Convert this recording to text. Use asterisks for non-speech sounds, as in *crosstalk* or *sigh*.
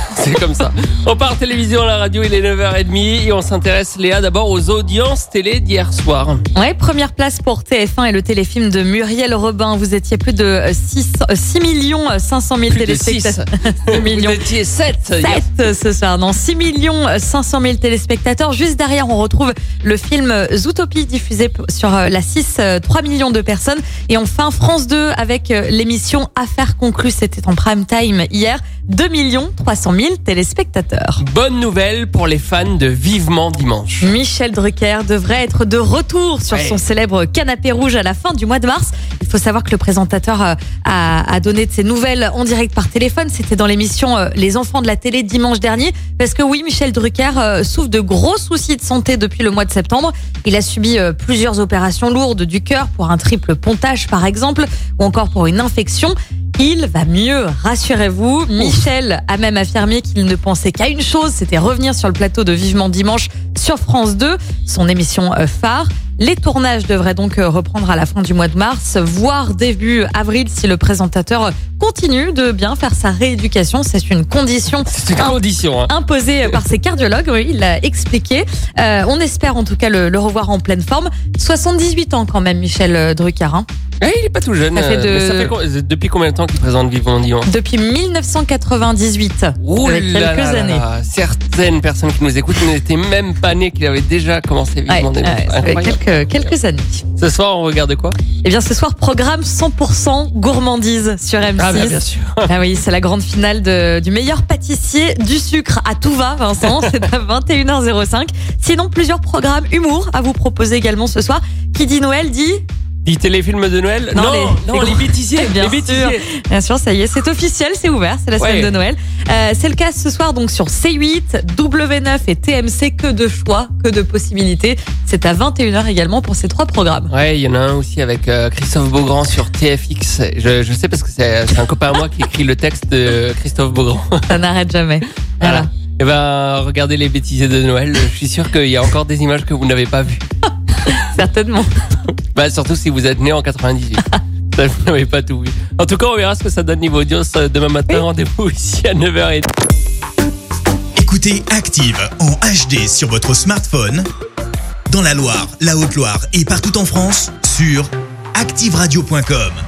*laughs* C'est comme ça. On part télévision à la radio, il est 9h30 et on s'intéresse, Léa, d'abord aux audiences télé d'hier soir. Ouais, première place pour TF1 et le téléfilm de Muriel Robin. Vous étiez plus de 6, 6 millions 500 000 Plus de 6. téléspectateurs. 6 *laughs* millions. Vous étiez 7 hier. 7 ce soir, non 6 millions 500 000 téléspectateurs. Juste derrière, on retrouve le film Zootopie diffusé sur euh, la 6, euh, 3 millions de personnes. Et enfin, France 2 avec euh, l'émission Affaires conclues. C'était en prime time hier. 2 millions 300 000 téléspectateurs. Bonne nouvelle pour les fans de Vivement Dimanche. Michel Drucker devrait être de retour sur Ouais. son célèbre canapé rouge à la fin du mois de mars. Il faut savoir que le présentateur euh, a, a donné de ses nouvelles en direct par téléphone. C'était dans l'émission euh, Les enfants de la télé dimanche dernier. Parce que oui, Michel Drucker euh, souffre de gros soucis de santé depuis le mois de septembre. Il a subi plusieurs opérations lourdes du cœur pour un triple pontage par exemple, ou encore pour une infection. Il va mieux, rassurez-vous. Michel a même affirmé qu'il ne pensait qu'à une chose, c'était revenir sur le plateau de Vivement Dimanche sur France 2, son émission euh, phare. Les tournages devraient donc euh, reprendre à la fin du mois de mars, voire début avril si le présentateur continue de bien faire sa rééducation. C'est une condition C'est une condition. Hein. imposée par ses cardiologues, oui, il l'a expliqué. Euh, on espère en tout cas le, le revoir en pleine forme. 78 ans quand même, Michel Drucker. hein. Eh, il est pas tout jeune. Ça fait euh, de- mais ça fait co- depuis combien de temps qu'il présente Vivement Dimanche Depuis 1998. Ouh là quelques là années. là. Certaines personnes qui nous écoutent n'étaient même pas nées qu'il avait déjà commencé Ouais, Vivement ouais, ça fait Incroyable. quelques, quelques années. Ce soir, on regarde quoi? Eh bien, ce soir, programme 100% gourmandise sur M6. Ah, bah, bien sûr. *laughs* Ah oui, c'est la grande finale de- du meilleur pâtissier du sucre à tout va, Vincent. *laughs* C'est à 21h05. Sinon, plusieurs programmes humour à vous proposer également ce soir. Qui dit Noël dit, Dit téléfilm de Noël Non, les- non, les les, bêtisiers. Bien les bêtisiers. sûr. bien sûr, ça y est, c'est officiel, c'est ouvert, c'est la semaine Ouais. de Noël. Euh, c'est le cas ce soir donc sur C8, W9 et TMC. Que de choix, que de possibilités. C'est à 21h également pour ces trois programmes. Ouais, il y en a un aussi avec euh, Christophe Beaugrand sur TFX. Je, je sais parce que c'est un copain à moi qui écrit le texte de Christophe Beaugrand. *laughs* Ça n'arrête jamais. Voilà. Et ben, regardez les bêtisiers de Noël. Je suis sûr qu'il y a encore des images que vous n'avez pas vues. *laughs* Certainement. Bah, surtout si vous êtes né en 98. *laughs* Ça, vous n'avez pas tout vu. En tout cas, on verra ce que ça donne niveau audience euh, demain matin. Rendez-vous ici à 9h30. Écoutez Active en HD sur votre smartphone, dans la Loire, la Haute-Loire et partout en France, sur activeradio.com.